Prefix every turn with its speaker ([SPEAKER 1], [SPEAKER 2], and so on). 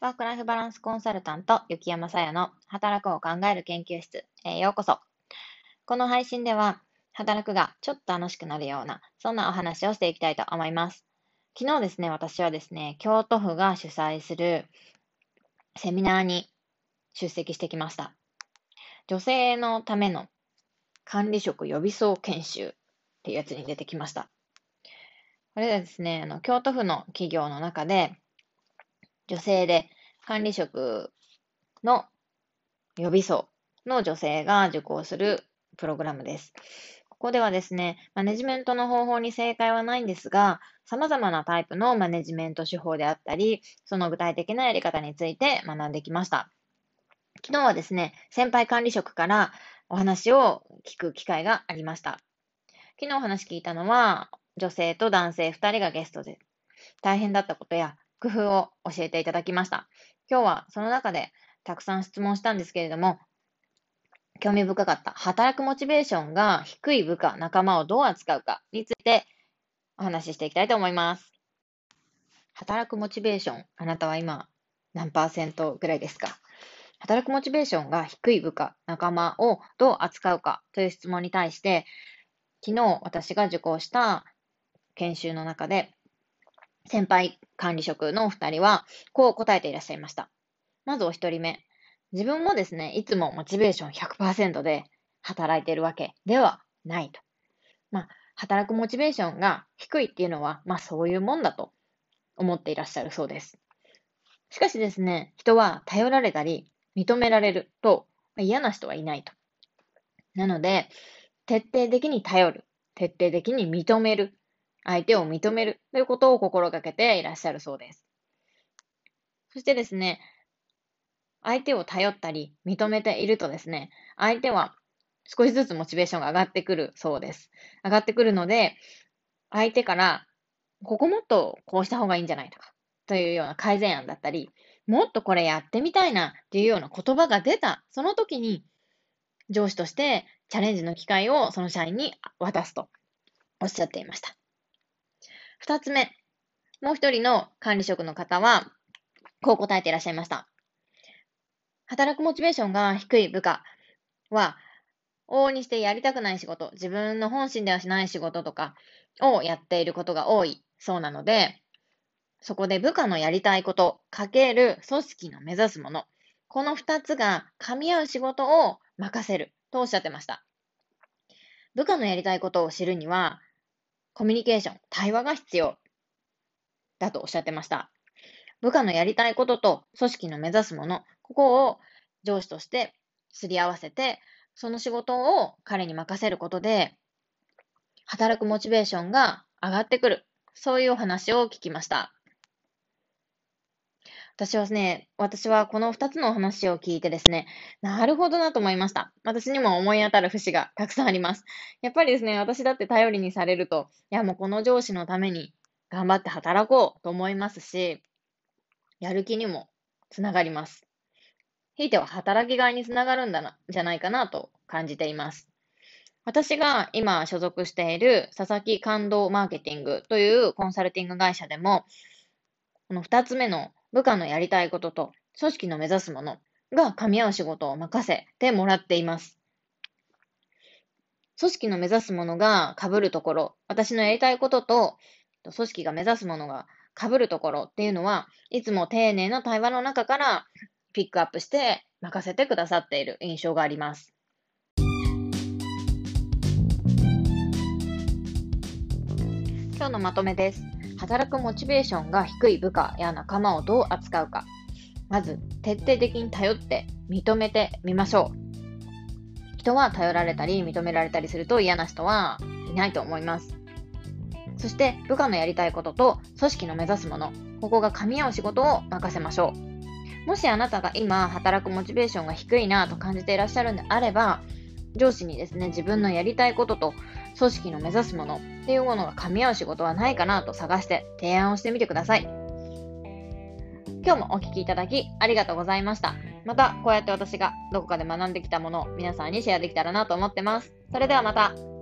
[SPEAKER 1] ワークライフバランスコンサルタント、雪山さやの働くを考える研究室へようこそ。この配信では、働くがちょっと楽しくなるような、そんなお話をしていきたいと思います。昨日ですね、私はですね、京都府が主催するセミナーに出席してきました。女性のための管理職予備層研修っていうやつに出てきました。これはですね、あの京都府の企業の中で、女性で管理職の予備層の女性が受講するプログラムです。ここではですね、マネジメントの方法に正解はないんですが、様々なタイプのマネジメント手法であったり、その具体的なやり方について学んできました。昨日はですね、先輩管理職からお話を聞く機会がありました。昨日お話聞いたのは、女性と男性2人がゲストで、大変だったことや工夫を教えていただきました。今日はその中でたくさん質問したんですけれども、興味深かった働くモチベーションが低い部下、仲間をどう扱うかについてお話ししていきたいと思います。働くモチベーション、あなたは今何パーセントぐらいですか？働くモチベーションが低い部下、仲間をどう扱うかという質問に対して、昨日私が受講した研修の中で、先輩管理職のお二人は、こう答えていらっしゃいました。まずお一人目。自分もですね、いつもモチベーション100%で働いているわけではないと。まあ、働くモチベーションが低いっていうのは、まあそういうもんだと思っていらっしゃるそうです。しかしですね、人は頼られたり認められると、ま、嫌な人はいないと。なので、徹底的に頼る、徹底的に認める相手を認めるということを心がけていらっしゃるそうです。そしてですね、相手を頼ったり認めているとですね、相手は少しずつモチベーションが上がってくるそうです。上がってくるので、相手から、ここもっとこうした方がいいんじゃないとか、というような改善案だったり、もっとこれやってみたいなっていうような言葉が出た、その時に上司としてチャレンジの機会をその社員に渡すとおっしゃっていました。二つ目。もう一人の管理職の方は、こう答えていらっしゃいました。働くモチベーションが低い部下は、往々にしてやりたくない仕事、自分の本心ではしない仕事とかをやっていることが多いそうなので、そこで部下のやりたいこと、かける組織の目指すもの、この二つが噛み合う仕事を任せるとおっしゃってました。部下のやりたいことを知るには、コミュニケーション、対話が必要だとおっしゃってました。部下のやりたいことと組織の目指すもの、ここを上司としてすり合わせて、その仕事を彼に任せることで、働くモチベーションが上がってくる。そういうお話を聞きました。私はね、私はこの2つの話を聞いてですね、なるほどなと思いました。私にも思い当たる節がたくさんあります。やっぱりですね、私だって頼りにされると、いやもうこの上司のために頑張って働こうと思いますし、やる気にもつながります。ひいては働きがいにつながるんだな、じゃないかなと感じています。私が今所属している佐々木感動マーケティングというコンサルティング会社でも、この2つ目の部下のやりたいことと組織の目指すものが噛み合う仕事を任せてもらっています。組織の目指すものが被るところ、私のやりたいことと組織が目指すものが被るところっていうのは、いつも丁寧な対話の中からピックアップして任せてくださっている印象があります。今日のまとめです。働くモチベーションが低い部下や仲間をどう扱うか。まず、徹底的に頼って認めてみましょう。人は頼られたり認められたりすると嫌な人はいないと思います。そして部下のやりたいことと組織の目指すもの、ここが噛み合う仕事を任せましょう。もしあなたが今働くモチベーションが低いなと感じていらっしゃるんであれば、上司にですね、自分のやりたいことと組織の目指すものっていうものが噛み合う仕事はないかなと探して提案をしてみてください。今日もお聴きいただきありがとうございました。また、こうやって私がどこかで学んできたものを皆さんにシェアできたらなと思ってます。それではまた。